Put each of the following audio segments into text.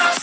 están?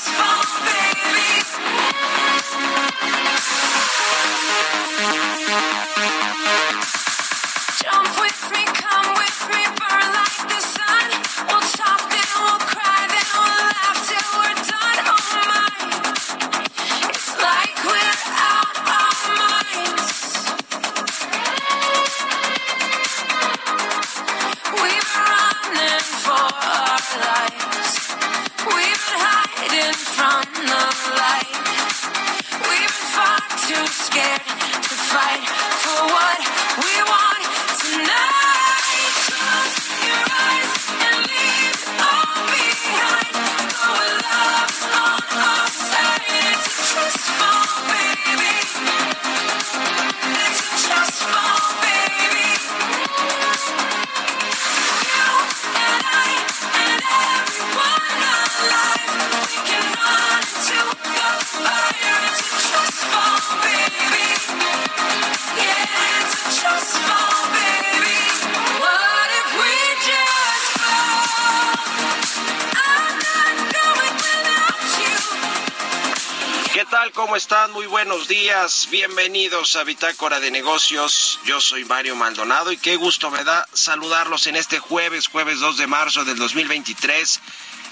Bienvenidos a Bitácora de Negocios. Yo soy Mario Maldonado y qué gusto me da saludarlos en este jueves, jueves 2 de marzo del 2023.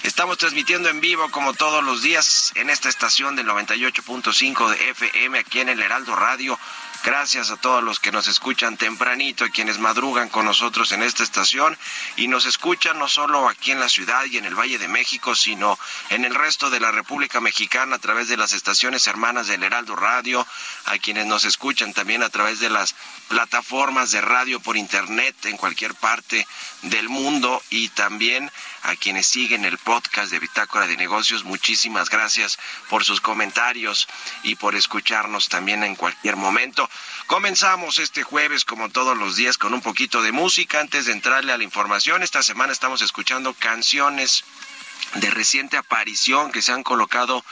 Estamos transmitiendo en vivo como todos los días en esta estación del 98.5 de FM aquí en el Heraldo Radio Gracias a todos los que nos escuchan tempranito, a quienes madrugan con nosotros en esta estación y nos escuchan no solo aquí en la ciudad y en el Valle de México, sino en el resto de la República Mexicana a través de las estaciones hermanas del Heraldo Radio, a quienes nos escuchan también a través de las plataformas de radio por internet en cualquier parte del mundo y también a quienes siguen el podcast de Bitácora de Negocios. Muchísimas gracias por sus comentarios y por escucharnos también en cualquier momento. Comenzamos este jueves, como todos los días, con un poquito de música. Antes de entrarle a la información, esta semana estamos escuchando canciones de reciente aparición que se han colocado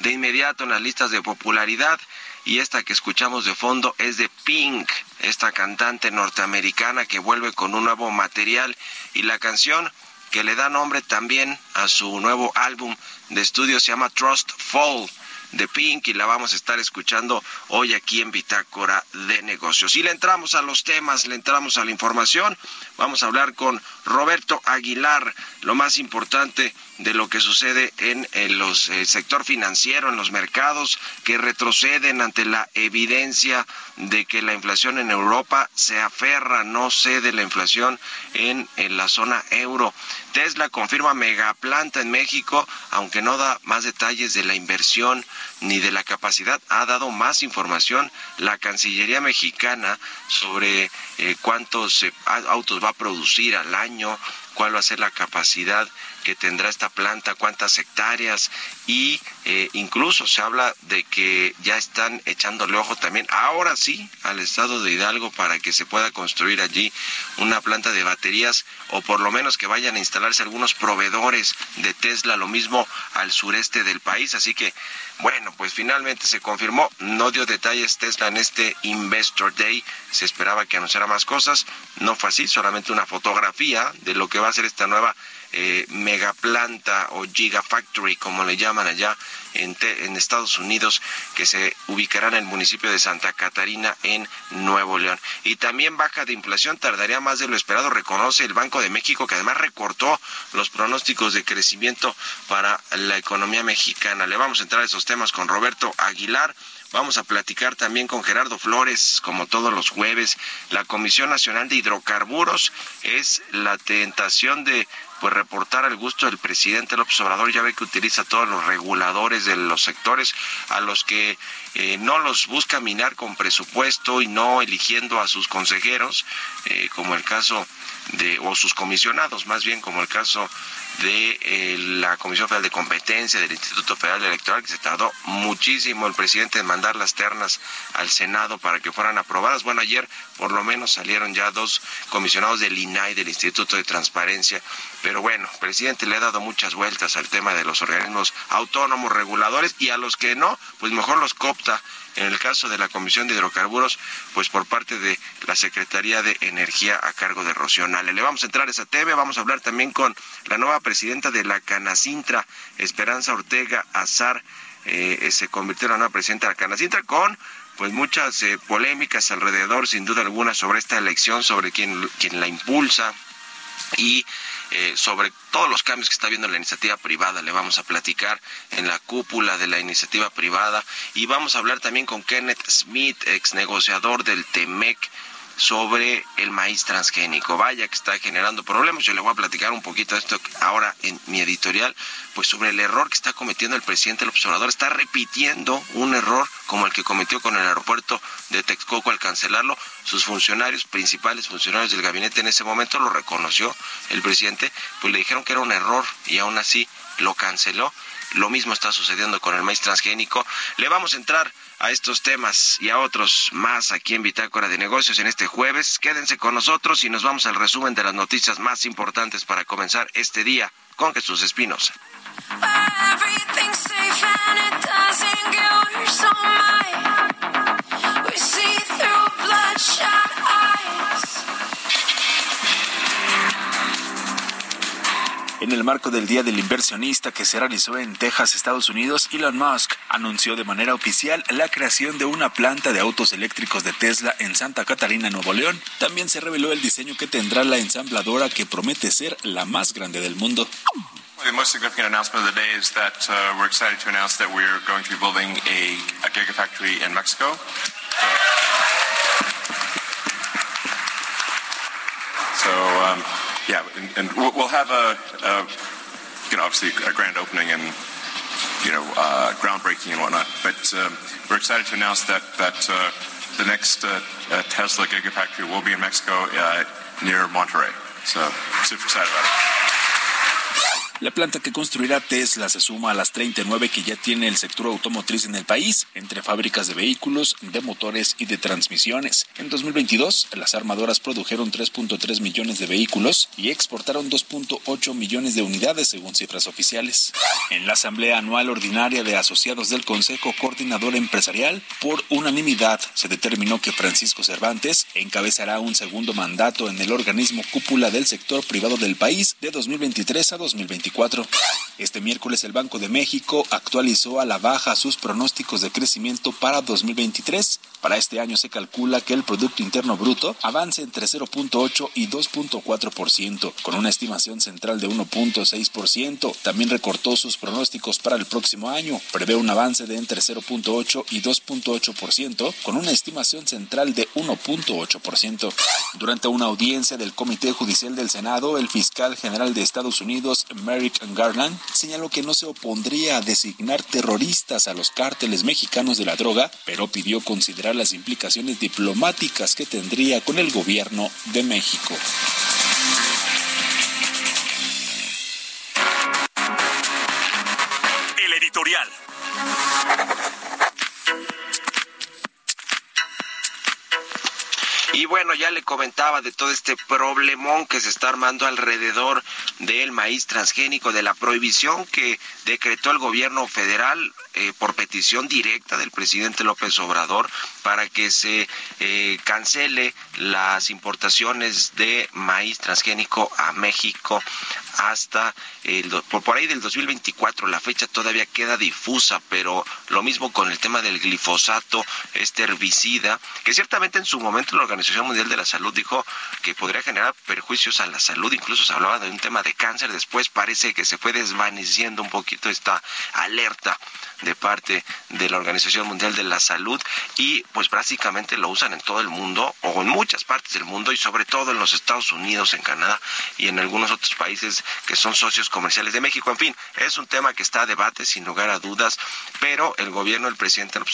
de inmediato en las listas de popularidad. Y esta que escuchamos de fondo es de Pink, esta cantante norteamericana que vuelve con un nuevo material. Y la canción que le da nombre también a su nuevo álbum de estudio se llama Trust Fall de Pink y la vamos a estar escuchando hoy aquí en Bitácora de Negocios. Y le entramos a los temas, le entramos a la información. Vamos a hablar con Roberto Aguilar, lo más importante de lo que sucede en el eh, sector financiero, en los mercados, que retroceden ante la evidencia de que la inflación en Europa se aferra, no cede la inflación en, en la zona euro. Tesla confirma megaplanta en México, aunque no da más detalles de la inversión ni de la capacidad, ha dado más información la Cancillería mexicana sobre eh, cuántos eh, autos va a producir al año, cuál va a ser la capacidad que tendrá esta planta, cuántas hectáreas y eh, incluso se habla de que ya están echándole ojo también, ahora sí, al estado de Hidalgo para que se pueda construir allí una planta de baterías o por lo menos que vayan a instalarse algunos proveedores de Tesla, lo mismo al sureste del país. Así que, bueno, pues finalmente se confirmó, no dio detalles Tesla en este Investor Day, se esperaba que anunciara más cosas, no fue así, solamente una fotografía de lo que va a ser esta nueva eh, megaplanta o gigafactory, como le llaman allá en, en Estados Unidos, que se ubicará en el municipio de Santa Catarina, en Nuevo León. Y también baja de inflación, tardaría más de lo esperado, reconoce el Banco de México, que además recortó los pronósticos de crecimiento para la economía mexicana. Le vamos a entrar a esos temas con Roberto Aguilar. Vamos a platicar también con Gerardo Flores, como todos los jueves. La Comisión Nacional de Hidrocarburos es la tentación de pues reportar al gusto del presidente López Obrador. Ya ve que utiliza todos los reguladores de los sectores a los que eh, no los busca minar con presupuesto y no eligiendo a sus consejeros, eh, como el caso o sus comisionados, más bien como el caso de eh, la Comisión Federal de Competencia del Instituto Federal Electoral, que se tardó muchísimo el presidente en mandar las ternas al Senado para que fueran aprobadas. Bueno, ayer por lo menos salieron ya dos comisionados del INAI, del Instituto de Transparencia, pero bueno, el presidente le ha dado muchas vueltas al tema de los organismos autónomos reguladores y a los que no, pues mejor los copta en el caso de la Comisión de Hidrocarburos, pues por parte de la Secretaría de Energía a cargo de Le vamos a entrar a esa TV, vamos a hablar también con la nueva presidenta de la Canacintra, Esperanza Ortega Azar, eh, se convirtió en la nueva presidenta de la Canacintra con pues muchas eh, polémicas alrededor, sin duda alguna, sobre esta elección, sobre quién, quién la impulsa y eh, sobre todos los cambios que está viendo la iniciativa privada. Le vamos a platicar en la cúpula de la iniciativa privada y vamos a hablar también con Kenneth Smith, ex negociador del TEMEC sobre el maíz transgénico. Vaya que está generando problemas. Yo le voy a platicar un poquito de esto ahora en mi editorial, pues sobre el error que está cometiendo el presidente el observador. Está repitiendo un error como el que cometió con el aeropuerto de Texcoco al cancelarlo. Sus funcionarios, principales funcionarios del gabinete en ese momento lo reconoció el presidente, pues le dijeron que era un error y aún así lo canceló. Lo mismo está sucediendo con el maíz transgénico. Le vamos a entrar a estos temas y a otros más aquí en Bitácora de Negocios en este jueves. Quédense con nosotros y nos vamos al resumen de las noticias más importantes para comenzar este día con Jesús Espinos. En el marco del Día del Inversionista que se realizó en Texas, Estados Unidos, Elon Musk anunció de manera oficial la creación de una planta de autos eléctricos de Tesla en Santa Catarina, Nuevo León. También se reveló el diseño que tendrá la ensambladora que promete ser la más grande del mundo. The most significant announcement of the day is that uh, we're excited to announce that we're going to be building a, a gigafactory in Mexico. So, so um, yeah, and, and we'll have a, a, you know, obviously a grand opening and, you know, uh, groundbreaking and whatnot. But um, we're excited to announce that that uh, the next uh, uh Tesla Gigafactory will be in Mexico uh, near Monterrey. So super excited about it. La planta que construirá Tesla se suma a las 39 que ya tiene el sector automotriz en el país, entre fábricas de vehículos, de motores y de transmisiones. En 2022, las armadoras produjeron 3.3 millones de vehículos y exportaron 2.8 millones de unidades según cifras oficiales. En la Asamblea Anual Ordinaria de Asociados del Consejo Coordinador Empresarial, por unanimidad se determinó que Francisco Cervantes encabezará un segundo mandato en el organismo cúpula del sector privado del país de 2023 a 2024. Este miércoles el Banco de México actualizó a la baja sus pronósticos de crecimiento para 2023. Para este año se calcula que el Producto Interno Bruto avance entre 0.8 y 2.4%, con una estimación central de 1.6%. También recortó sus pronósticos para el próximo año. Prevé un avance de entre 0.8 y 2.8%, con una estimación central de 1.8%. Durante una audiencia del Comité Judicial del Senado, el fiscal general de Estados Unidos, Merrick Garland, señaló que no se opondría a designar terroristas a los cárteles mexicanos de la droga, pero pidió considerar las implicaciones diplomáticas que tendría con el gobierno de México. Y bueno, ya le comentaba de todo este problemón que se está armando alrededor del maíz transgénico, de la prohibición que decretó el gobierno federal eh, por petición directa del presidente López Obrador para que se eh, cancele las importaciones de maíz transgénico a México hasta el, por, ahí del 2024. La fecha todavía queda difusa, pero lo mismo con el tema del glifosato, este herbicida, que ciertamente en su momento la Organización Mundial de la Salud dijo que podría generar perjuicios a la salud, incluso se hablaba de un tema de cáncer, después parece que se fue desvaneciendo un poquito esta alerta de parte de la Organización Mundial de la Salud. Y pues básicamente lo usan en todo el mundo o en muchas partes del mundo y sobre todo en los Estados Unidos, en Canadá y en algunos otros países que son socios comerciales de México. En fin, es un tema que está a debate sin lugar a dudas, pero el gobierno del presidente López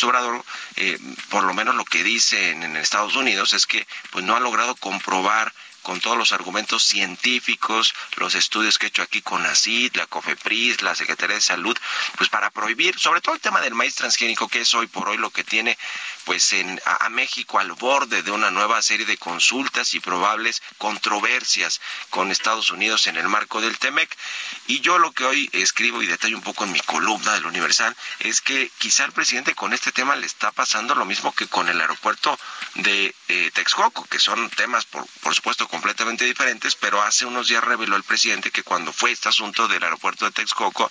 eh, por lo menos lo que dice en, en Estados Unidos es que pues no ha logrado comprobar con todos los argumentos científicos, los estudios que he hecho aquí con ACID, la COFEPRIS, la Secretaría de Salud, pues para prohibir, sobre todo el tema del maíz transgénico, que es hoy por hoy lo que tiene pues en, a, México al borde de una nueva serie de consultas y probables controversias con Estados Unidos en el marco del TEMEC. Y yo lo que hoy escribo y detallo un poco en mi columna del Universal es que quizá el presidente con este tema le está pasando lo mismo que con el aeropuerto de eh, Texcoco, que son temas por, por supuesto completamente diferentes, pero hace unos días reveló el presidente que cuando fue este asunto del aeropuerto de Texcoco,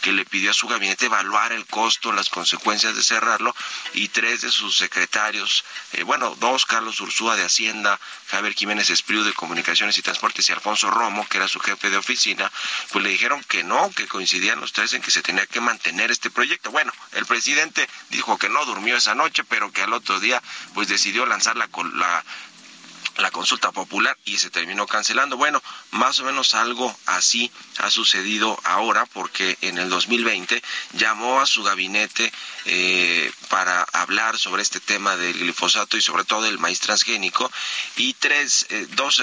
que le pidió a su gabinete evaluar el costo, las consecuencias de cerrarlo, y tres de sus secretarios, eh, bueno, dos, Carlos Ursúa de Hacienda, Javier Jiménez Espriu de Comunicaciones y Transportes y Alfonso Romo, que era su jefe de oficina, pues le dijeron que no, que coincidían los tres en que se tenía que mantener este proyecto. Bueno, el presidente dijo que no durmió esa noche, pero que al otro día pues decidió lanzar la, la consulta popular y se terminó cancelando. Bueno, más o menos algo así ha sucedido ahora porque en el 2020 llamó a su gabinete eh, para hablar sobre este tema del glifosato y sobre todo del maíz transgénico y tres, eh, dos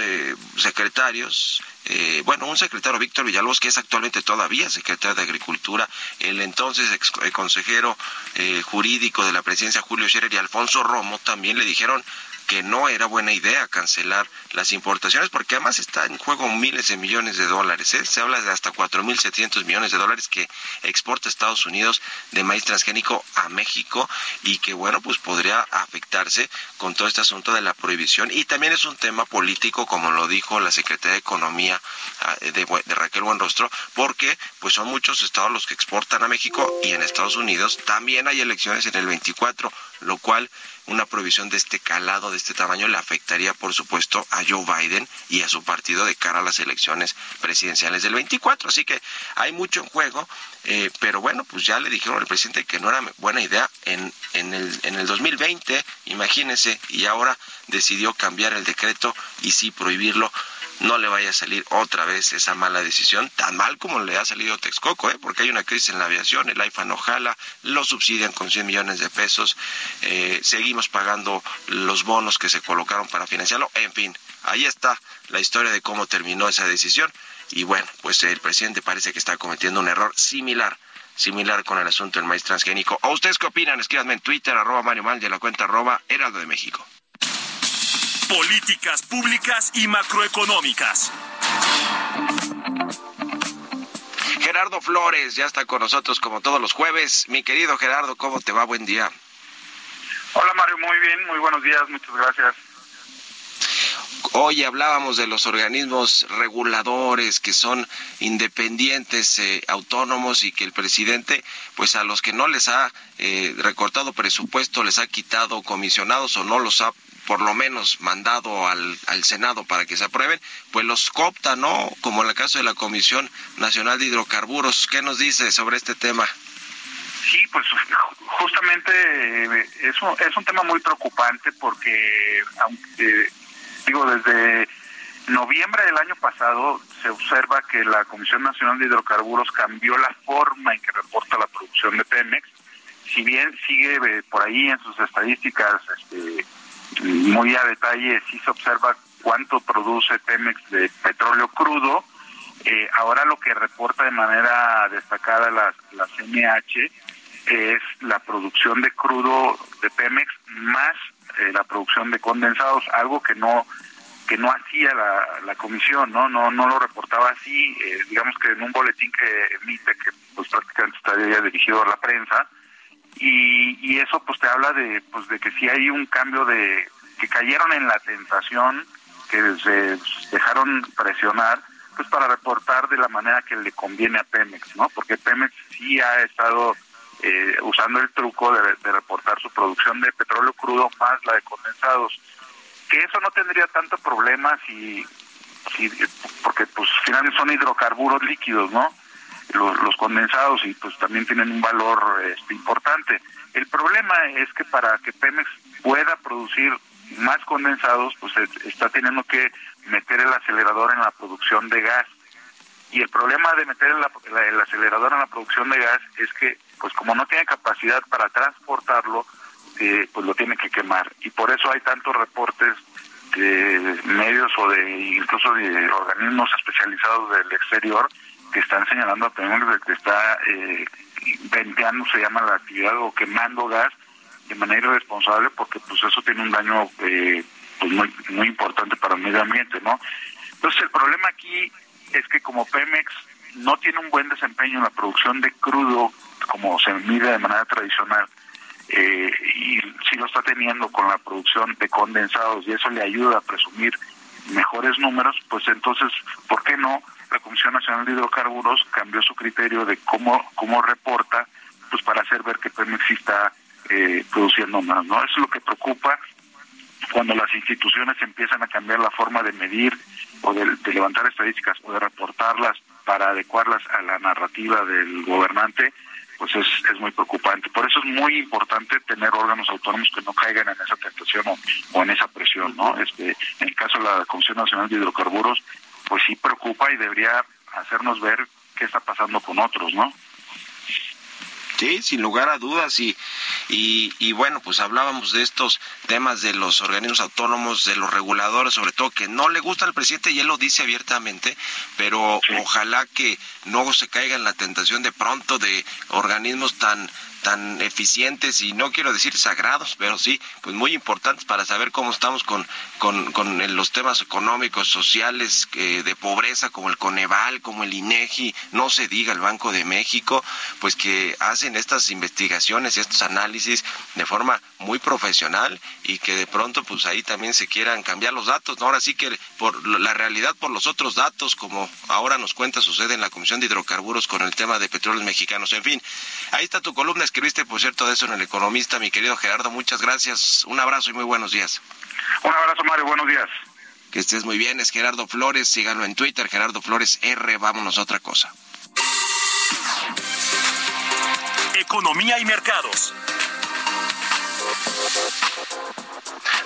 secretarios eh, bueno, un secretario, Víctor Villalobos, que es actualmente todavía secretario de Agricultura, el entonces ex, el consejero eh, jurídico de la presidencia, Julio Scherer, y Alfonso Romo, también le dijeron que no era buena idea cancelar las importaciones porque además está en juego miles de millones de dólares. ¿eh? Se habla de hasta 4.700 millones de dólares que exporta Estados Unidos de maíz transgénico a México y que bueno, pues podría afectarse con todo este asunto de la prohibición y también es un tema político como lo dijo la Secretaría de Economía ah, de, de Raquel Buenrostro porque pues son muchos estados los que exportan a México y en Estados Unidos también hay elecciones en el 24, lo cual una prohibición de este calado, de este tamaño, le afectaría, por supuesto, a Joe Biden y a su partido de cara a las elecciones presidenciales del 24. Así que hay mucho en juego, eh, pero bueno, pues ya le dijeron al presidente que no era buena idea en, en, el, en el 2020, imagínense, y ahora decidió cambiar el decreto y sí prohibirlo no le vaya a salir otra vez esa mala decisión, tan mal como le ha salido Texcoco, ¿eh? porque hay una crisis en la aviación, el AIFA no jala, lo subsidian con 100 millones de pesos, eh, seguimos pagando los bonos que se colocaron para financiarlo, en fin, ahí está la historia de cómo terminó esa decisión y bueno, pues el presidente parece que está cometiendo un error similar similar con el asunto del maíz transgénico. ¿O ustedes qué opinan? Escríbanme en Twitter, arroba Mario Mal, de la cuenta arroba Heraldo de México. Políticas públicas y macroeconómicas. Gerardo Flores ya está con nosotros como todos los jueves. Mi querido Gerardo, ¿cómo te va? Buen día. Hola Mario, muy bien, muy buenos días, muchas gracias. Hoy hablábamos de los organismos reguladores que son independientes, eh, autónomos y que el presidente, pues a los que no les ha eh, recortado presupuesto, les ha quitado comisionados o no los ha por lo menos mandado al, al Senado para que se aprueben, pues los copta, ¿no? Como en el caso de la Comisión Nacional de Hidrocarburos. ¿Qué nos dice sobre este tema? Sí, pues justamente eh, es un, es un tema muy preocupante porque, aunque, digo, desde noviembre del año pasado se observa que la Comisión Nacional de Hidrocarburos cambió la forma en que reporta la producción de Pemex. Si bien sigue eh, por ahí en sus estadísticas este, muy a detalle sí se observa cuánto produce Pemex de petróleo crudo. Eh, ahora lo que reporta de manera destacada la, la CNH es la producción de crudo de Pemex más eh, la producción de condensados, algo que no que no hacía la, la comisión, no no no lo reportaba así, eh, digamos que en un boletín que emite que pues prácticamente estaría dirigido a la prensa y, y eso pues te habla de pues de que si hay un cambio de que cayeron en la tentación que se dejaron presionar pues para reportar de la manera que le conviene a Pemex, ¿no? Porque Pemex sí ha estado eh, usando el truco de, reportar su producción de petróleo crudo más la de condensados. Que eso no tendría tanto problema si, si porque pues finalmente son hidrocarburos líquidos, ¿no? Los, los condensados y pues también tienen un valor este, importante. El problema es que para que Pemex pueda producir más condensados, pues está teniendo que meter el acelerador en la producción de gas. Y el problema de meter el, acelerador en la producción de gas es que, pues como no tiene capacidad para transportarlo, eh, pues lo tiene que quemar. Y por eso hay tantos reportes de medios o de incluso de organismos especializados del exterior que están señalando a Pemex que está eh, venteando, se llama la actividad, o quemando gas de manera irresponsable porque pues eso tiene un daño eh, pues muy, muy importante para el medio ambiente, ¿no? Entonces el problema aquí es que como Pemex no tiene un buen desempeño en la producción de crudo como se mide de manera tradicional, eh, y si lo está teniendo con la producción de condensados y eso le ayuda a presumir mejores números, pues entonces, ¿por qué no? La Comisión Nacional de Hidrocarburos cambió su criterio de cómo, cómo reporta, pues para hacer ver que Pemex está eh, produciendo más, ¿no? Eso es lo que preocupa cuando las instituciones empiezan a cambiar la forma de medir o de, levantar estadísticas o de reportarlas para adecuarlas a la narrativa del gobernante, pues es, es muy preocupante. Por eso es muy importante tener órganos autónomos que no caigan en esa tentación o, en esa presión, ¿no? Este, en el caso de la Comisión Nacional de Hidrocarburos, pues sí preocupa y debería hacernos ver qué está pasando con otros, ¿no? Sí, sin lugar a dudas. Y, y, bueno, pues hablábamos de estos temas de los organismos autónomos, de los reguladores, sobre todo que no le gusta al presidente y él lo dice abiertamente, pero ojalá que no se caiga en la tentación de pronto de organismos tan tan eficientes y no quiero decir sagrados, pero sí, pues muy importantes para saber cómo estamos con, con, con los temas económicos, sociales, eh, de pobreza, como el Coneval, como el INEGI, no se diga el Banco de México, pues que hacen estas investigaciones y estos análisis de forma muy profesional y que de pronto pues ahí también se quieran cambiar los datos. Ahora sí que por la realidad por los otros datos, como ahora nos cuenta sucede en la Comisión de Hidrocarburos con el tema de petróleos mexicanos. En fin, ahí está tu columna escribiste, por cierto, de eso en El Economista, mi querido Gerardo. Muchas gracias. Un abrazo y muy buenos días. Un abrazo, Mario. Buenos días. Que estés muy bien. Es Gerardo Flores. Síganlo en Twitter, Gerardo Flores R. Vámonos a otra cosa. Economía y mercados.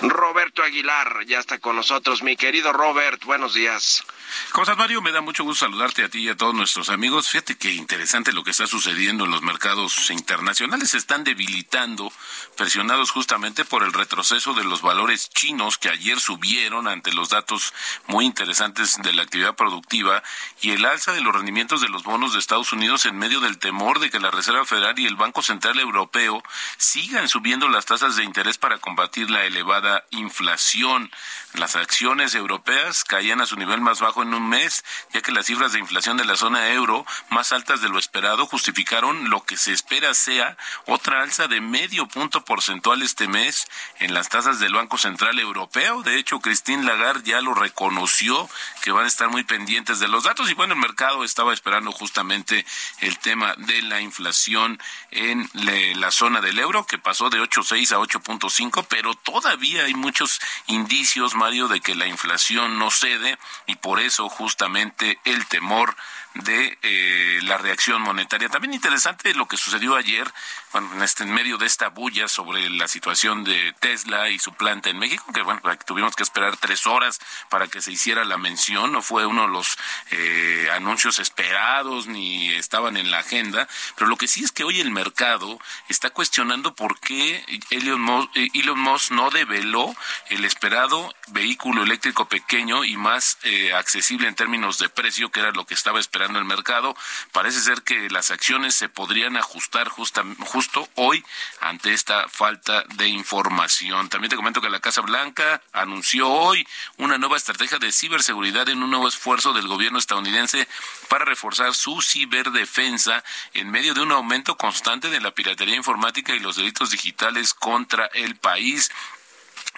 Roberto Aguilar ya está con nosotros. Mi querido Robert, buenos días. ¿Cómo estás, Mario? Me da mucho gusto saludarte a ti y a todos nuestros amigos. Fíjate qué interesante lo que está sucediendo en los mercados internacionales. Se están debilitando, presionados justamente por el retroceso de los valores chinos que ayer subieron ante los datos muy interesantes de la actividad productiva y el alza de los rendimientos de los bonos de Estados Unidos en medio del temor de que la Reserva Federal y el Banco Central Europeo sigan subiendo las tasas de interés para combatir la elevada inflación. Las acciones europeas caían a su nivel más bajo en un mes, ya que las cifras de inflación de la zona euro, más altas de lo esperado, justificaron lo que se espera sea otra alza de medio punto porcentual este mes en las tasas del Banco Central Europeo. De hecho, Christine Lagarde ya lo reconoció, que van a estar muy pendientes de los datos. Y bueno, el mercado estaba esperando justamente el tema de la inflación en la zona del euro, que pasó de 8.6 a 8.5, pero todavía hay muchos indicios De que la inflación no cede y por eso justamente el temor de eh, la reacción monetaria. También interesante lo que sucedió ayer, bueno, en, este, en medio de esta bulla sobre la situación de Tesla y su planta en México, que bueno, tuvimos que esperar tres horas para que se hiciera la mención, no fue uno de los eh, anuncios esperados ni estaban en la agenda, pero lo que sí es que hoy el mercado está cuestionando por qué Elon Musk, eh, Elon Musk no develó el esperado vehículo eléctrico pequeño y más accesible en términos de precio, que era lo que estaba esperando esperando el mercado. Parece ser que las acciones se podrían ajustar justo hoy ante esta falta de información. También te comento que la Casa Blanca anunció hoy una nueva estrategia de ciberseguridad en un nuevo esfuerzo del gobierno estadounidense para reforzar su ciberdefensa en medio de un aumento constante de la piratería informática y los delitos digitales contra el país.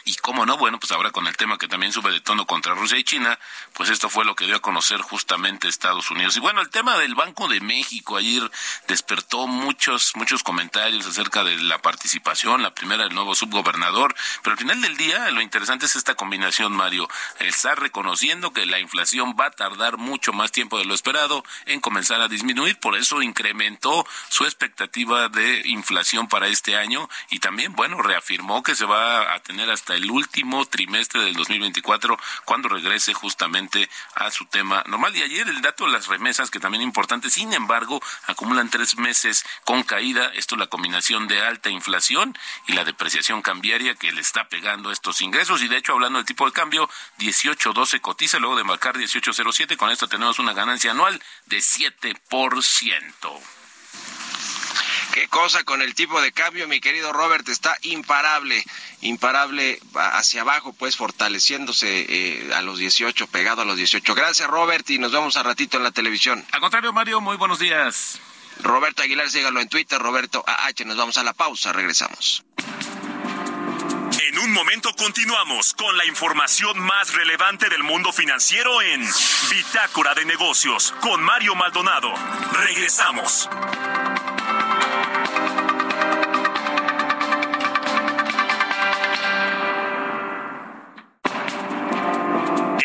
Y cómo no, bueno, pues ahora con el tema que también sube de tono contra Rusia y China, pues esto fue lo que dio a conocer justamente Estados Unidos. Y bueno, el tema del Banco de México ayer despertó muchos, muchos comentarios acerca de la participación, la primera del nuevo subgobernador, pero al final del día lo interesante es esta combinación, Mario. Está reconociendo que la inflación va a tardar mucho más tiempo de lo esperado en comenzar a disminuir, por eso incrementó su expectativa de inflación para este año y también, bueno, reafirmó que se va a tener hasta el último trimestre del 2024 cuando regrese justamente a su tema normal. Y ayer el dato de las remesas, que también es importante, sin embargo, acumulan tres meses con caída. Esto es la combinación de alta inflación y la depreciación cambiaria que le está pegando estos ingresos. Y de hecho, hablando del tipo de cambio, 18.12 cotiza luego de marcar 18.07. Con esto tenemos una ganancia anual de 7%. Qué cosa con el tipo de cambio, mi querido Robert, está imparable, imparable hacia abajo, pues fortaleciéndose eh, a los 18, pegado a los 18. Gracias, Robert, y nos vemos a ratito en la televisión. Al contrario, Mario, muy buenos días. Roberto Aguilar, sígalo en Twitter, Roberto AH. Nos vamos a la pausa, regresamos. En un momento continuamos con la información más relevante del mundo financiero en Bitácora de Negocios con Mario Maldonado. Regresamos.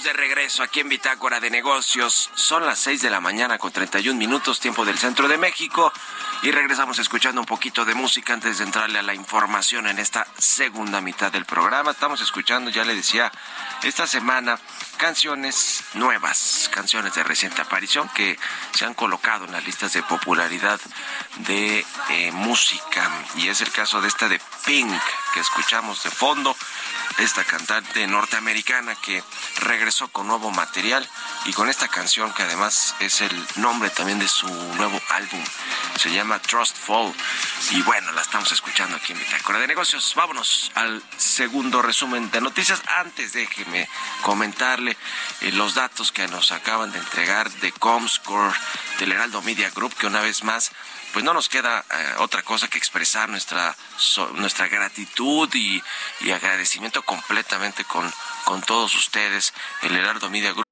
De regreso aquí en Bitácora de Negocios. Son las 6 de la mañana con 31 minutos, tiempo del centro de México. Y regresamos escuchando un poquito de música antes de entrarle a la información en esta segunda mitad del programa. Estamos escuchando, ya le decía, esta semana canciones nuevas, canciones de reciente aparición que se han colocado en las listas de popularidad de eh, música. Y es el caso de esta de Pink que escuchamos de fondo esta cantante norteamericana que regresó con nuevo material y con esta canción que además es el nombre también de su nuevo álbum. Se llama Trust Fall y bueno, la estamos escuchando aquí en Bitácora de Negocios. Vámonos al segundo resumen de noticias. Antes déjeme comentarle eh, los datos que nos acaban de entregar de Comscore del Heraldo Media Group que una vez más pues no nos queda eh, otra cosa que expresar nuestra nuestra gratitud y, y agradecimiento completamente con, con todos ustedes, el Heraldo Media Group.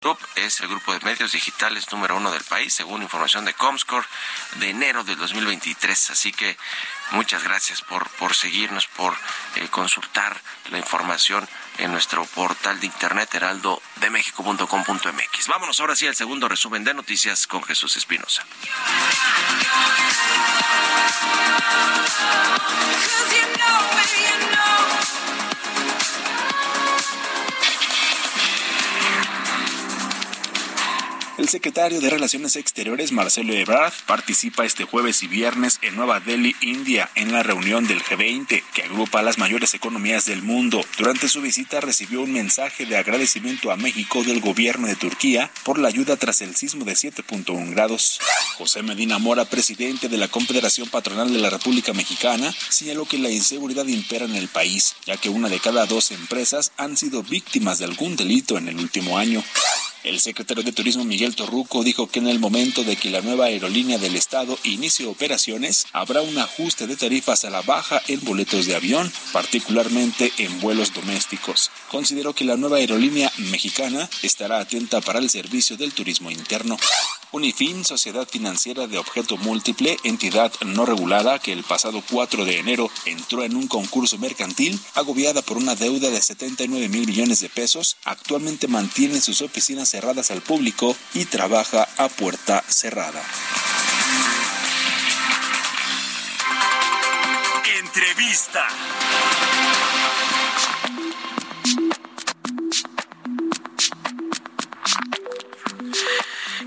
Group es el grupo de medios digitales número uno del país, según información de Comscore de enero del 2023. Así que muchas gracias por, por seguirnos, por eh, consultar la información en nuestro portal de internet heraldodemexico.com.mx. Vámonos ahora sí al segundo resumen de noticias con Jesús Espinosa. El secretario de Relaciones Exteriores, Marcelo Ebrard, participa este jueves y viernes en Nueva Delhi, India, en la reunión del G20, que agrupa a las mayores economías del mundo. Durante su visita recibió un mensaje de agradecimiento a México del gobierno de Turquía por la ayuda tras el sismo de 7.1 grados. José Medina Mora, presidente de la Confederación Patronal de la República Mexicana, señaló que la inseguridad impera en el país, ya que una de cada dos empresas han sido víctimas de algún delito en el último año. El secretario de Turismo Miguel Torruco dijo que en el momento de que la nueva aerolínea del Estado inicie operaciones, habrá un ajuste de tarifas a la baja en boletos de avión, particularmente en vuelos domésticos. Consideró que la nueva aerolínea mexicana estará atenta para el servicio del turismo interno. Unifin, sociedad financiera de objeto múltiple, entidad no regulada que el pasado 4 de enero entró en un concurso mercantil, agobiada por una deuda de 79 mil millones de pesos, actualmente mantiene sus oficinas cerradas al público y trabaja a puerta cerrada. Entrevista.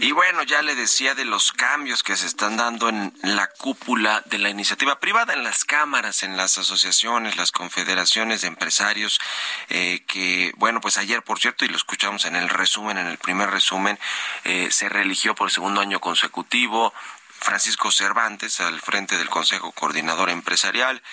Y bueno, ya le decía de los cambios que se están dando en la cúpula de la iniciativa privada, en las cámaras, en las asociaciones, las confederaciones de empresarios, eh, que, bueno, pues ayer, por cierto, y lo escuchamos en el resumen, en el primer resumen, eh, se reeligió por el segundo año consecutivo Francisco Cervantes al frente del Consejo Coordinador Empresarial.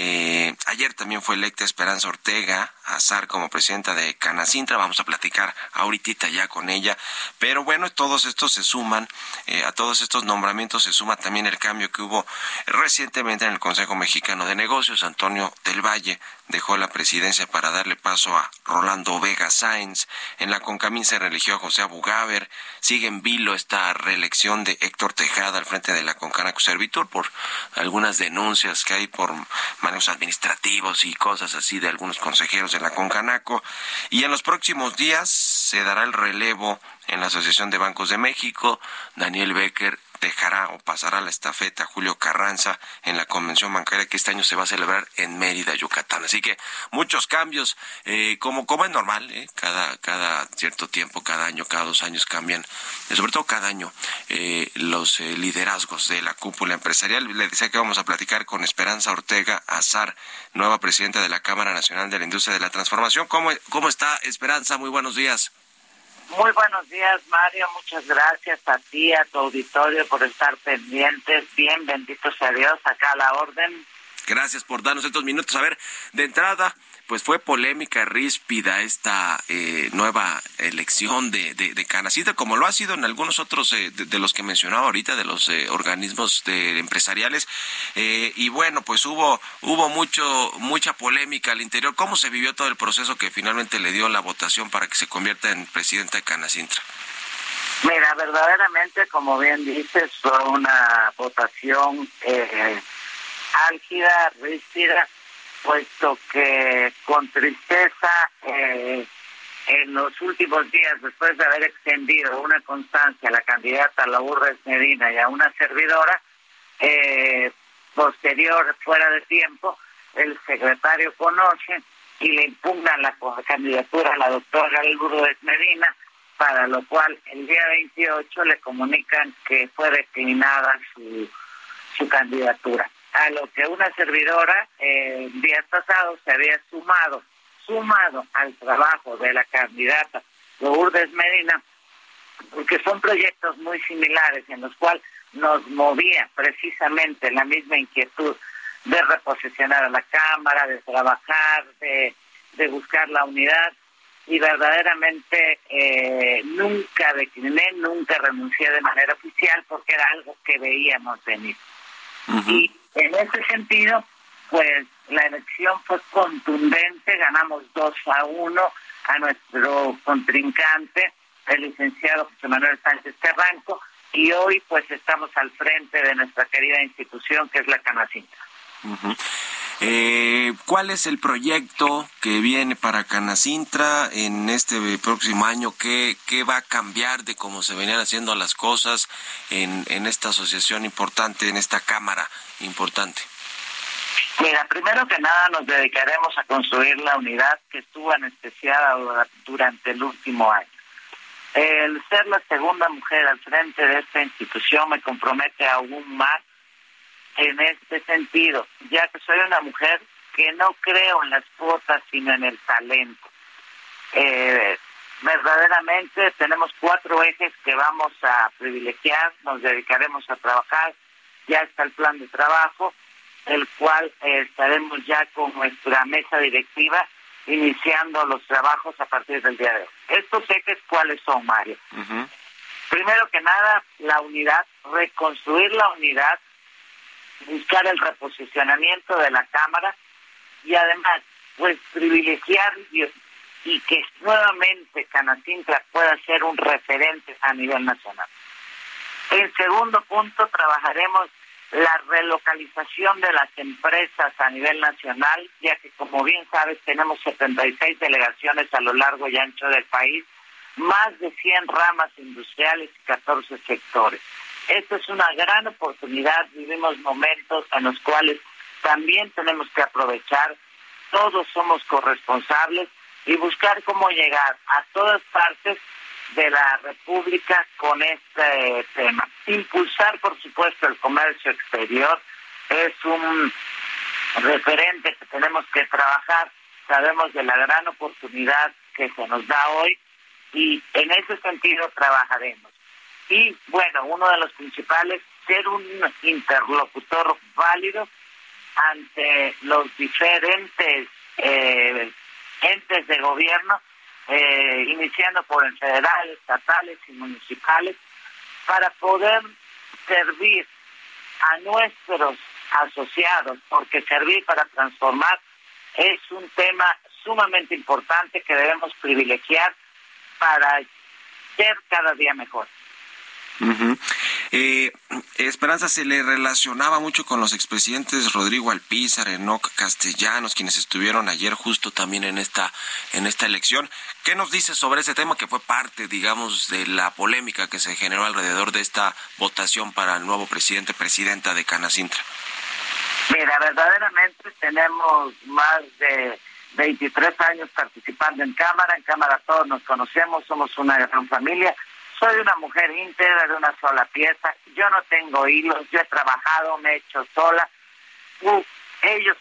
Eh, ayer también fue electa Esperanza Ortega Azar como presidenta de Canacintra. Vamos a platicar ahorita ya con ella. Pero bueno, todos estos se suman, eh, a todos estos nombramientos se suma también el cambio que hubo recientemente en el Consejo Mexicano de Negocios. Antonio del Valle dejó la presidencia para darle paso a Rolando Vega Sáenz. En la Concamín se religió a José Abugaber. Sigue en vilo esta reelección de Héctor Tejada al frente de la Concanaco Servitur por algunas denuncias que hay por manejos administrativos y cosas así de algunos consejeros de la Concanaco. Y en los próximos días se dará el relevo en la Asociación de Bancos de México. Daniel Becker dejará o pasará la estafeta a Julio Carranza en la convención bancaria que este año se va a celebrar en Mérida, Yucatán. Así que muchos cambios, eh, como, como es normal, eh, cada, cada cierto tiempo, cada año, cada dos años cambian, eh, sobre todo cada año, eh, los eh, liderazgos de la cúpula empresarial. Le decía que vamos a platicar con Esperanza Ortega Azar, nueva presidenta de la Cámara Nacional de la Industria de la Transformación. ¿Cómo, cómo está Esperanza? Muy buenos días. Muy buenos días, Mario. Muchas gracias a ti, a tu auditorio por estar pendientes. Bien, bendito sea Dios, acá a la orden. Gracias por darnos estos minutos. A ver, de entrada, pues fue polémica, ríspida esta eh, nueva elección de, de, de como lo ha sido en algunos otros eh, de, los que mencionaba ahorita, de los eh, organismos de, empresariales. Eh, y bueno, pues hubo, hubo mucho, mucha polémica al interior. ¿Cómo se vivió todo el proceso que finalmente le dio la votación para que se convierta en presidenta de Canacintra? Mira, verdaderamente, como bien dices, fue una votación eh, álgida, ríspida, puesto que con tristeza eh, en los últimos días, después de haber extendido una constancia a la candidata Lourdes Medina y a una servidora, eh, posterior, fuera de tiempo, el secretario conoce y le impugna la candidatura a la doctora Lourdes Medina, para lo cual el día 28 le comunican que fue declinada su, su candidatura a lo que una servidora eh, días pasados se había sumado, sumado al trabajo de la candidata Lourdes Medina, porque son proyectos muy similares en los cuales nos movía precisamente la misma inquietud de reposicionar a la Cámara, de trabajar, de, de buscar la unidad y verdaderamente eh, nunca decliné, nunca renuncié de manera oficial porque era algo que veíamos venir. Uh -huh. Y en ese sentido, pues la elección fue contundente, ganamos 2 a 1 a nuestro contrincante, el licenciado José Manuel Sánchez Carranco, y hoy pues estamos al frente de nuestra querida institución que es la Canacintra. Uh. Eh, ¿Cuál es el proyecto que viene para Canacintra en este próximo año? ¿Qué, qué va a cambiar de cómo se venían haciendo las cosas en, en esta asociación importante, en esta Cámara importante? Mira, primero que nada nos dedicaremos a construir la unidad que estuvo anestesiada durante el último año. El ser la segunda mujer al frente de esta institución me compromete aún más en este sentido, ya que soy una mujer que no creo en las cuotas, sino en el talento. Eh, verdaderamente tenemos cuatro ejes que vamos a privilegiar, nos dedicaremos a trabajar, ya está el plan de trabajo, el cual eh, estaremos ya con nuestra mesa directiva iniciando los trabajos a partir del día de hoy. Estos ejes, ¿cuáles son, Mario? Primero que nada, la unidad, reconstruir la unidad, buscar el reposicionamiento de la Cámara y además, pues privilegiar y que nuevamente Canacintra pueda ser un referente a nivel nacional. En segundo punto, trabajaremos la relocalización de las empresas a nivel nacional, ya que como bien sabes tenemos 76 delegaciones a lo largo y ancho del país, más de 100 ramas industriales y 14 sectores. Esta es una gran oportunidad, vivimos momentos en los cuales también tenemos que aprovechar, todos somos corresponsables y buscar cómo llegar a todas partes de la República con este tema. Impulsar, por supuesto, el comercio exterior es un referente que tenemos que trabajar. Sabemos de la gran oportunidad que se nos da hoy y en ese sentido trabajaremos. Y bueno, uno de los principales, ser un interlocutor válido ante los diferentes eh, entes de gobierno, eh, iniciando por el federal, estatales y municipales, para poder servir a nuestros asociados, porque servir para transformar es un tema sumamente importante que debemos privilegiar para ser cada día mejor. Eh, Esperanza se le relacionaba mucho con los expresidentes Rodrigo Alpizar, Enoc Castellanos, quienes estuvieron ayer justo también en esta en esta elección. ¿Qué nos dice sobre ese tema que fue parte, digamos, de la polémica que se generó alrededor de esta votación para el nuevo presidente presidenta de Canacintra? Mira, verdaderamente tenemos más de 23 años participando en Cámara. En Cámara todos nos conocemos, somos una gran familia soy una mujer íntegra de una sola pieza. Yo no tengo hilos. Yo he trabajado, me he hecho sola. ellos,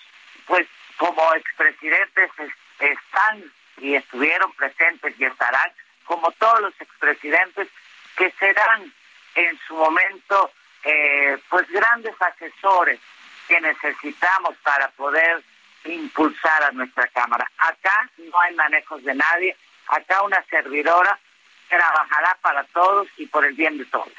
pues, como expresidentes, están y estuvieron presentes y estarán, como todos los expresidentes, que serán en su momento, eh, pues, grandes asesores que necesitamos para poder impulsar a nuestra Cámara. Acá no hay manejos de nadie. Acá una servidora trabajará para todos y por el bien de todos.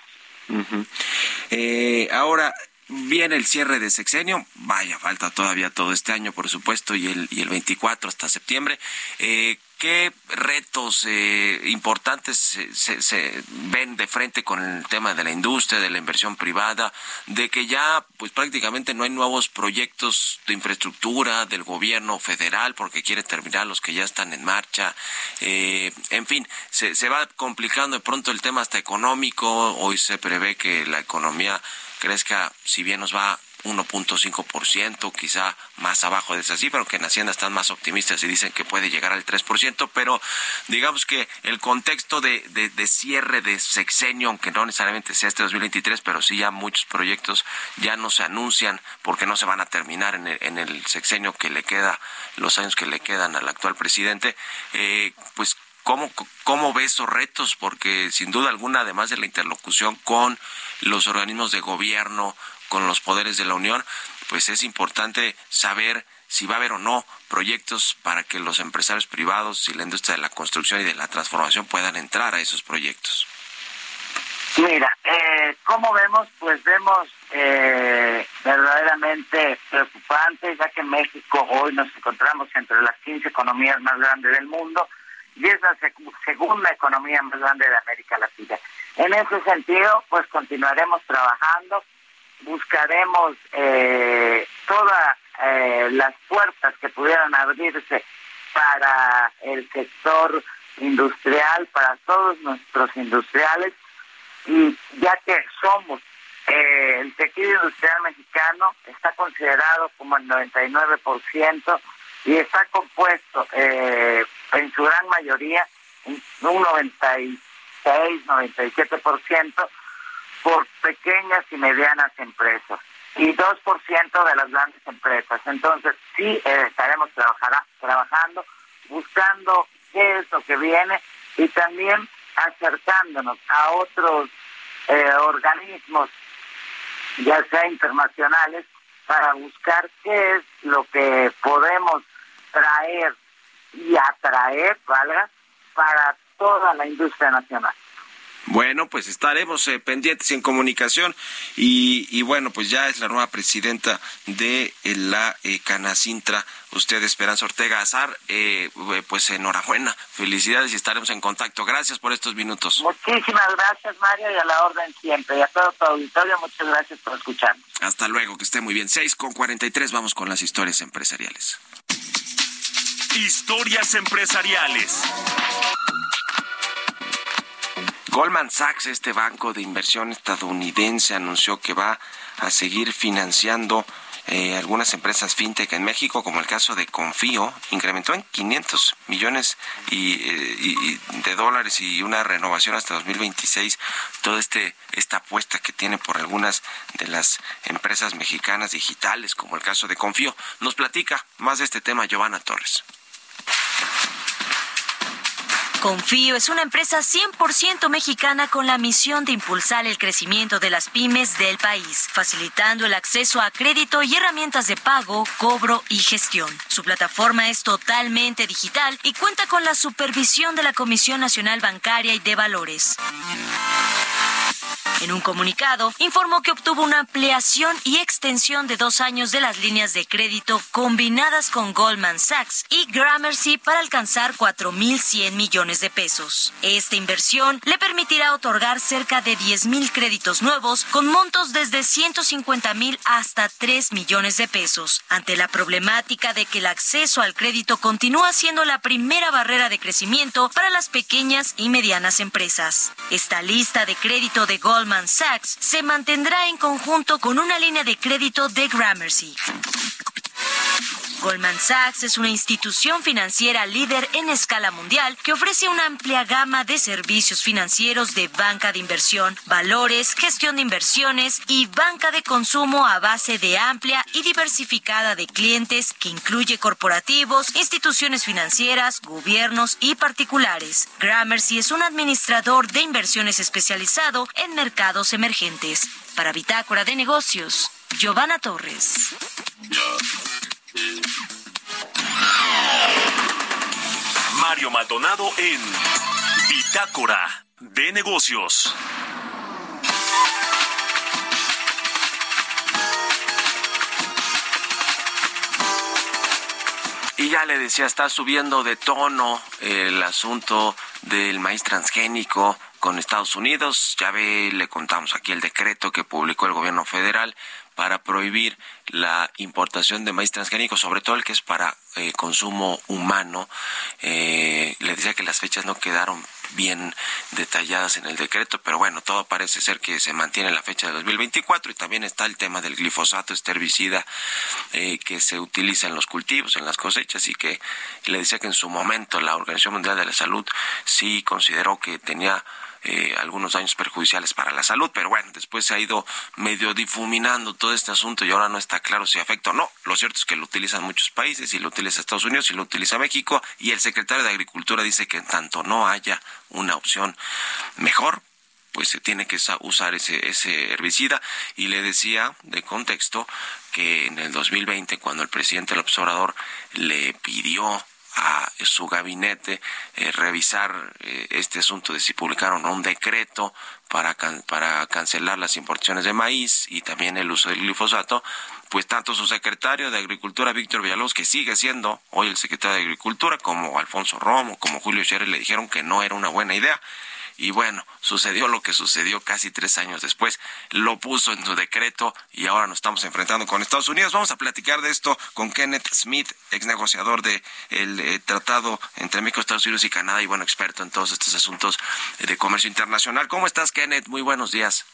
Eh, ahora, viene el cierre de sexenio, vaya, falta todavía todo este año, por supuesto, y el, y el 24 hasta septiembre. Eh, ¿Qué retos eh, importantes se, se, ven de frente con el tema de la industria, de la inversión privada, de que ya pues prácticamente no hay nuevos proyectos de infraestructura del gobierno federal porque quiere terminar los que ya están en marcha? Eh, en fin, se, se va complicando de pronto el tema hasta económico. Hoy se prevé que la economía crezca, si bien nos va 1.5%, quizá más abajo de esa cifra, aunque en Hacienda están más optimistas y dicen que puede llegar al 3%, pero digamos que el contexto de, de, cierre de sexenio, aunque no necesariamente sea este 2023, pero sí ya muchos proyectos ya no se anuncian porque no se van a terminar en el, en el sexenio que le queda, los años que le quedan al actual presidente, eh, pues ¿Cómo, ¿Cómo ve esos retos? Porque sin duda alguna, además de la interlocución con los organismos de gobierno, con los poderes de la Unión, pues es importante saber si va a haber o no proyectos para que los empresarios privados y la industria de la construcción y de la transformación puedan entrar a esos proyectos. Mira, eh, ¿cómo vemos? Pues vemos eh, verdaderamente preocupante, ya que México hoy nos encontramos entre las 15 economías más grandes del mundo y es la segunda economía más grande de América Latina. En ese sentido, pues continuaremos trabajando buscaremos eh, todas eh, las puertas que pudieran abrirse para el sector industrial, para todos nuestros industriales, y ya que somos eh, el tejido industrial mexicano está considerado como el 99% y está compuesto eh, en su gran mayoría un 98% 96, 97% por pequeñas y medianas empresas y 2% de las grandes empresas. Entonces, sí eh, estaremos trabajando, buscando qué es lo que viene y también acercándonos a otros eh, organismos, ya sea internacionales, para buscar qué es lo que podemos traer y atraer, ¿valga? Para toda la industria nacional. Bueno, pues estaremos eh, pendientes en comunicación y, bueno, pues ya es la nueva presidenta de eh, la eh, Canacintra, usted Esperanza Ortega Azar, pues enhorabuena, felicidades y estaremos en contacto. Gracias por estos minutos. Muchísimas gracias Mario y a la orden siempre y a todo tu auditorio, muchas gracias por escucharnos. Hasta luego, que esté muy bien. 6 con 43, vamos con las historias empresariales. Historias empresariales. Goldman Sachs, este banco de inversión estadounidense, anunció que va a seguir financiando eh, algunas empresas fintech en México, como el caso de Confío, incrementó en 500 millones eh, de dólares y una renovación hasta 2026. Toda este esta apuesta que tiene por algunas de las empresas mexicanas digitales, como el caso de Confío, nos platica más de este tema Giovanna Torres. Confío es una empresa 100% mexicana con la misión de impulsar el crecimiento de las pymes del país, facilitando el acceso a crédito y herramientas de pago, cobro y gestión. Su plataforma es totalmente digital y cuenta con la supervisión de la Comisión Nacional Bancaria y de Valores. En un comunicado, informó que obtuvo una ampliación y extensión de dos años de las líneas de crédito combinadas con Goldman Sachs y Gramercy para alcanzar 4.100 millones de pesos. Esta inversión le permitirá otorgar cerca de 10.000 créditos nuevos con montos desde 150.000 hasta 3 millones de pesos. Ante la problemática de que el acceso al crédito continúa siendo la primera barrera de crecimiento para las pequeñas y medianas empresas. Esta lista de crédito de Goldman Sachs se mantendrá en conjunto con una línea de crédito de Gramercy. Goldman Sachs es una institución financiera líder en escala mundial que ofrece una amplia gama de servicios financieros de banca de inversión, valores, gestión de inversiones y banca de consumo a base de amplia y diversificada de clientes que incluye corporativos, instituciones financieras, gobiernos y particulares. Gramercy es un administrador de inversiones especializado en mercados emergentes. Para Bitácora de Negocios, Giovanna Torres. Mario Maldonado en Bitácora de Negocios. Y ya le decía, está subiendo de tono el asunto del maíz transgénico con Estados Unidos. Ya ve, le contamos aquí el decreto que publicó el gobierno federal para prohibir la importación de maíz transgénico, sobre todo el que es para eh, consumo humano. Eh, le decía que las fechas no quedaron bien detalladas en el decreto, pero bueno, todo parece ser que se mantiene la fecha de 2024 y también está el tema del glifosato, este herbicida eh, que se utiliza en los cultivos, en las cosechas y que le decía que en su momento la Organización Mundial de la Salud sí consideró que tenía eh, algunos daños perjudiciales para la salud, pero bueno, después se ha ido medio difuminando todo este asunto y ahora no está claro si afecta o no. Lo cierto es que lo utilizan muchos países, y lo utiliza Estados Unidos, y lo utiliza México, y el secretario de Agricultura dice que en tanto no haya una opción mejor, pues se tiene que usar ese, herbicida. Y le decía de contexto que en el 2020, cuando el presidente del observador le pidió a su gabinete eh, revisar eh, este asunto de si publicaron un decreto para, para cancelar las importaciones de maíz y también el uso del glifosato, pues tanto su secretario de Agricultura, Víctor Villalobos, que sigue siendo hoy el secretario de Agricultura, como Alfonso Romo, como Julio Scherer, le dijeron que no era una buena idea y bueno, sucedió lo que sucedió casi tres años después. Lo puso en su decreto y ahora nos estamos enfrentando con Estados Unidos. Vamos a platicar de esto con Kenneth Smith, ex negociador del de eh, tratado entre México, Estados Unidos y Canadá y bueno, experto en todos estos asuntos de comercio internacional. ¿Cómo estás, Kenneth? Muy buenos días.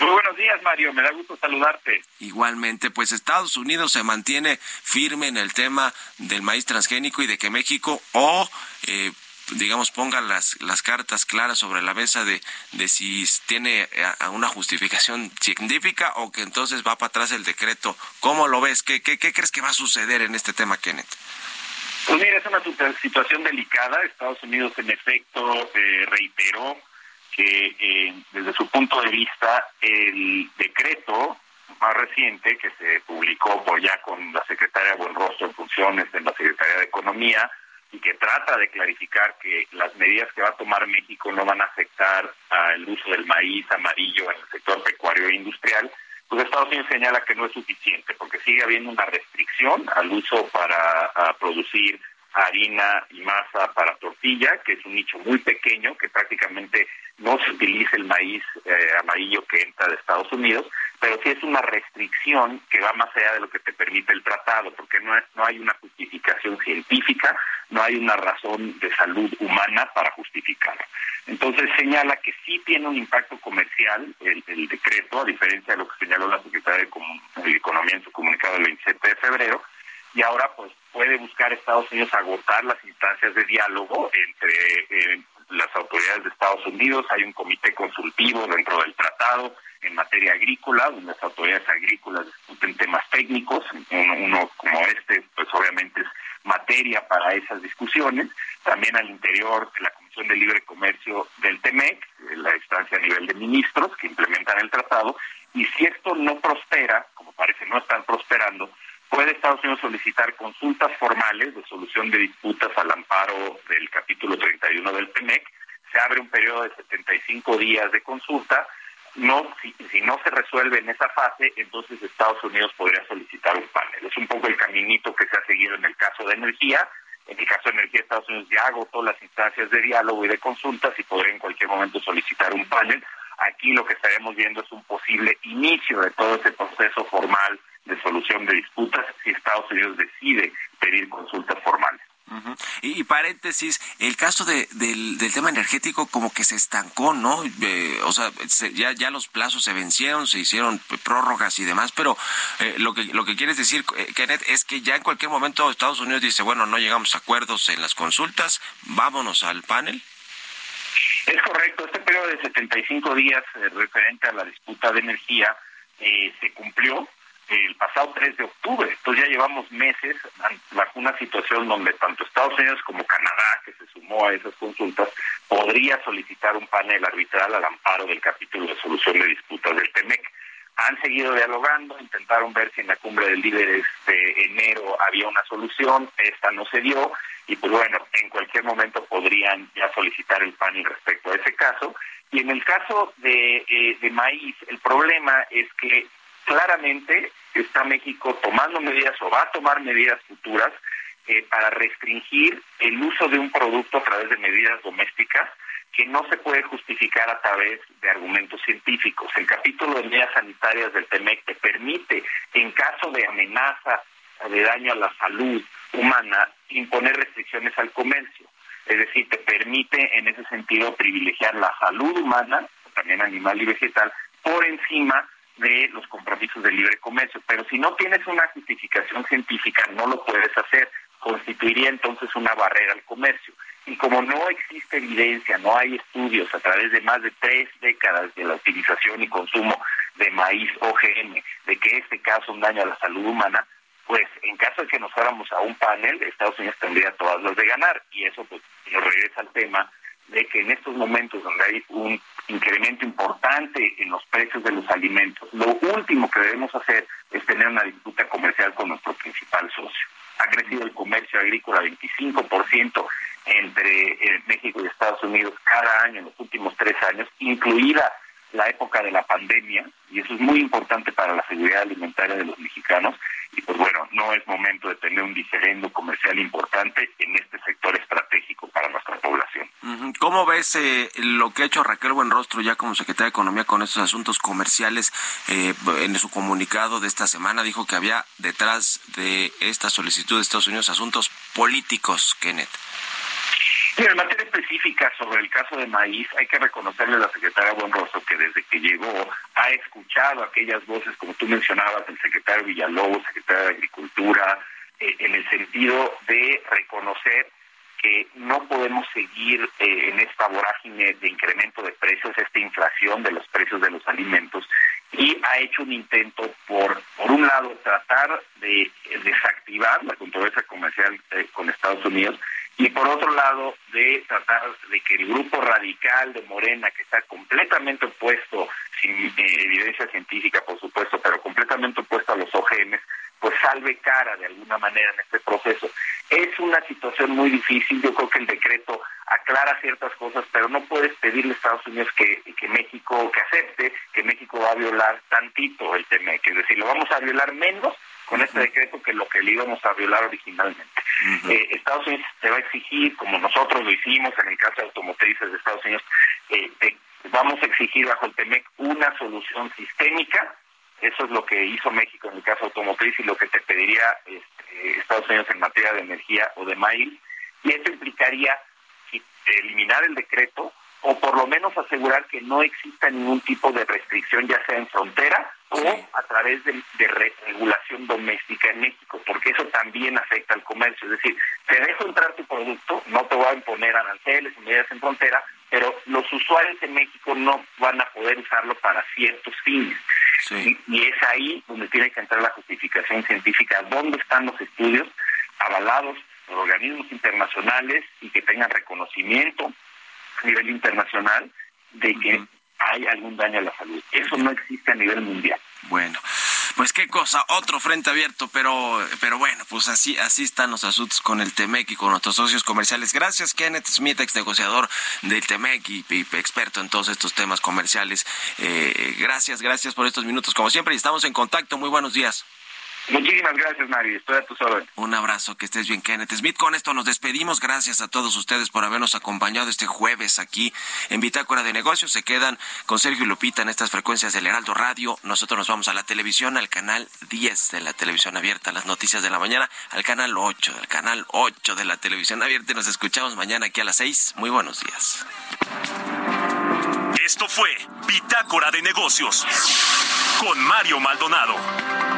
Muy buenos días, Mario. Me da gusto saludarte. Igualmente, pues Estados Unidos se mantiene firme en el tema del maíz transgénico y de que México o eh, digamos, ponga las, las cartas claras sobre la mesa de, de si tiene eh, una justificación científica o que entonces va para atrás el decreto. ¿Cómo lo ves? ¿Qué, qué, qué crees que va a suceder en este tema, Kenneth? Pues mira, es una situación delicada. Estados Unidos, en efecto, eh, reiteró que eh, desde su punto de vista el decreto más reciente que se publicó por ya con la secretaria Buenrostro en funciones de la Secretaría de Economía y que trata de clarificar que las medidas que va a tomar México no van a afectar al uso del maíz amarillo en el sector pecuario e industrial, pues Estados Unidos señala que no es suficiente porque sigue habiendo una restricción al uso para producir harina y masa para tortilla, que es un nicho muy pequeño, que prácticamente no se utiliza el maíz eh, amarillo que entra de Estados Unidos, pero sí es una restricción que va más allá de lo que te permite el tratado, porque no, no hay una justificación científica, no hay una razón de salud humana para justificarla. Entonces señala que sí tiene un impacto comercial el, decreto, a diferencia de lo que señaló la Secretaría de, Economía en su comunicado del 27 de febrero, y ahora pues puede buscar Estados Unidos agotar las instancias de diálogo entre eh, las autoridades de Estados Unidos, hay un comité consultivo dentro del tratado, en materia agrícola, donde las autoridades agrícolas discuten temas técnicos, uno, como este, pues obviamente es materia para esas discusiones, también al interior de la Comisión de Libre Comercio del TEMEC, la instancia a nivel de ministros que implementan el tratado, y si esto no prospera, como parece no están prosperando, puede Estados Unidos solicitar consultas formales de solución de disputas al amparo del capítulo 31 del TEMEC, se abre un periodo de 75 días de consulta, no si, si, no se resuelve en esa fase, entonces Estados Unidos podría solicitar un panel. Es un poco el caminito que se ha seguido en el caso de energía. En el caso de energía, Estados Unidos ya agotó las instancias de diálogo y de consultas y podría en cualquier momento solicitar un panel. Aquí lo que estaremos viendo es un posible inicio de todo ese proceso formal de solución de disputas si Estados Unidos decide pedir consultas formales y, paréntesis, el caso de, del, tema energético como que se estancó, ¿no? Eh, o sea, ya, ya los plazos se vencieron, se hicieron prórrogas y demás, pero eh, lo que lo que quieres decir, eh, Kenneth, es que ya en cualquier momento Estados Unidos dice, bueno, no llegamos a acuerdos en las consultas, vámonos al panel. Es correcto, este periodo de 75 días referente a la disputa de energía se cumplió el pasado 3 de octubre. Entonces ya llevamos meses bajo una situación donde tanto Estados Unidos como Canadá, que se sumó a esas consultas, podría solicitar un panel arbitral al amparo del capítulo de solución de disputas del TEMEC. Han seguido dialogando, intentaron ver si en la cumbre de líderes de enero había una solución, esta no se dio, y pues bueno, en cualquier momento podrían ya solicitar el panel respecto a ese caso. Y en el caso de, eh, de maíz, el problema es que claramente está México tomando medidas o va a tomar medidas futuras eh, para restringir el uso de un producto a través de medidas domésticas que no se puede justificar a través de argumentos científicos. El capítulo de medidas sanitarias del TEMEC te permite, en caso de amenaza de daño a la salud humana, imponer restricciones al comercio. Es decir, te permite en ese sentido privilegiar la salud humana, también animal y vegetal, por encima de los compromisos de libre comercio. Pero si no tienes una justificación científica, no lo puedes hacer. Constituiría entonces una barrera al comercio. Y como no existe evidencia, no hay estudios a través de más de tres décadas de la utilización y consumo de maíz OGM, de que este caso un daño a la salud humana, pues en caso de que nos fuéramos a un panel, Estados Unidos tendría todas las de ganar. Y eso pues nos regresa al tema de que en estos momentos donde hay un incremento importante en los precios de los alimentos, lo último que debemos hacer es tener una disputa comercial con nuestro principal socio. Ha crecido el comercio agrícola 25% entre eh, México y Estados Unidos cada año en los últimos tres años, incluida la época de la pandemia, y eso es muy importante para la seguridad alimentaria de los mexicanos, y pues bueno, no es momento de tener un diferendo comercial importante en este sector estratégico para nuestra población. ¿Cómo ves eh, lo que ha hecho Raquel Buenrostro ya como secretaria de Economía con estos asuntos comerciales? Eh, en su comunicado de esta semana dijo que había detrás de esta solicitud de Estados Unidos asuntos políticos, Kenneth. En materia específica sobre el caso de maíz, hay que reconocerle a la secretaria Buenrostro que desde que llegó ha escuchado aquellas voces, como tú mencionabas, el secretario Villalobos, secretario de Agricultura, eh, en el sentido de reconocer que no podemos seguir eh, en esta vorágine de incremento de precios, esta inflación de los precios de los alimentos, y ha hecho un intento por, por un lado, tratar de desactivar la controversia comercial eh, con Estados Unidos y por otro lado de tratar de que el grupo radical de Morena, que está completamente opuesto, sin eh, evidencia científica por supuesto, pero completamente opuesto a los OGM, pues salve cara de alguna manera en este proceso. Es una situación muy difícil, yo creo que el decreto aclara ciertas cosas, pero no puedes pedirle a Estados Unidos que, que México, que acepte que México va a violar tantito el TME, es decir, lo vamos a violar menos con este decreto que lo que le íbamos a violar originalmente. Eh, Estados Unidos se va a exigir, como nosotros lo hicimos en el caso de automotrices de Estados Unidos, eh, vamos a exigir bajo el TEMEC una solución sistémica. Eso es lo que hizo México en el caso automotriz y lo que te pediría este, Estados Unidos en materia de energía o de maíz. Y eso implicaría eliminar el decreto o por lo menos asegurar que no exista ningún tipo de restricción, ya sea en frontera o a través de, regulación doméstica en México, porque eso también afecta al comercio. Es decir, te dejo entrar tu producto, no te voy a imponer aranceles y medidas en frontera, pero los usuarios en México no van a poder usarlo para ciertos fines. Y, y, es ahí donde tiene que entrar la justificación científica. ¿Dónde están los estudios avalados por organismos internacionales y que tengan reconocimiento a nivel internacional de que hay algún daño a la salud. Eso no existe a nivel mundial. Bueno, pues qué cosa, otro frente abierto, pero, pero bueno, pues así, así están los asuntos con el TEMEC y con nuestros socios comerciales. Gracias, Kenneth Smith, ex negociador del TEMEC y, experto en todos estos temas comerciales. Eh, gracias, gracias por estos minutos, como siempre, estamos en contacto. Muy buenos días. Muchísimas gracias, Mari. Estoy a tus órdenes. Un abrazo, que estés bien, Kenneth Smith. Con esto nos despedimos. Gracias a todos ustedes por habernos acompañado este jueves aquí en Bitácora de Negocios. Se quedan con Sergio y Lupita en estas frecuencias del Heraldo Radio. Nosotros nos vamos a la televisión, al canal 10 de la televisión abierta, las noticias de la mañana, al canal 8 del canal 8 de la televisión abierta. Y nos escuchamos mañana aquí a las 6. Muy buenos días. Esto fue Bitácora de Negocios con Mario Maldonado.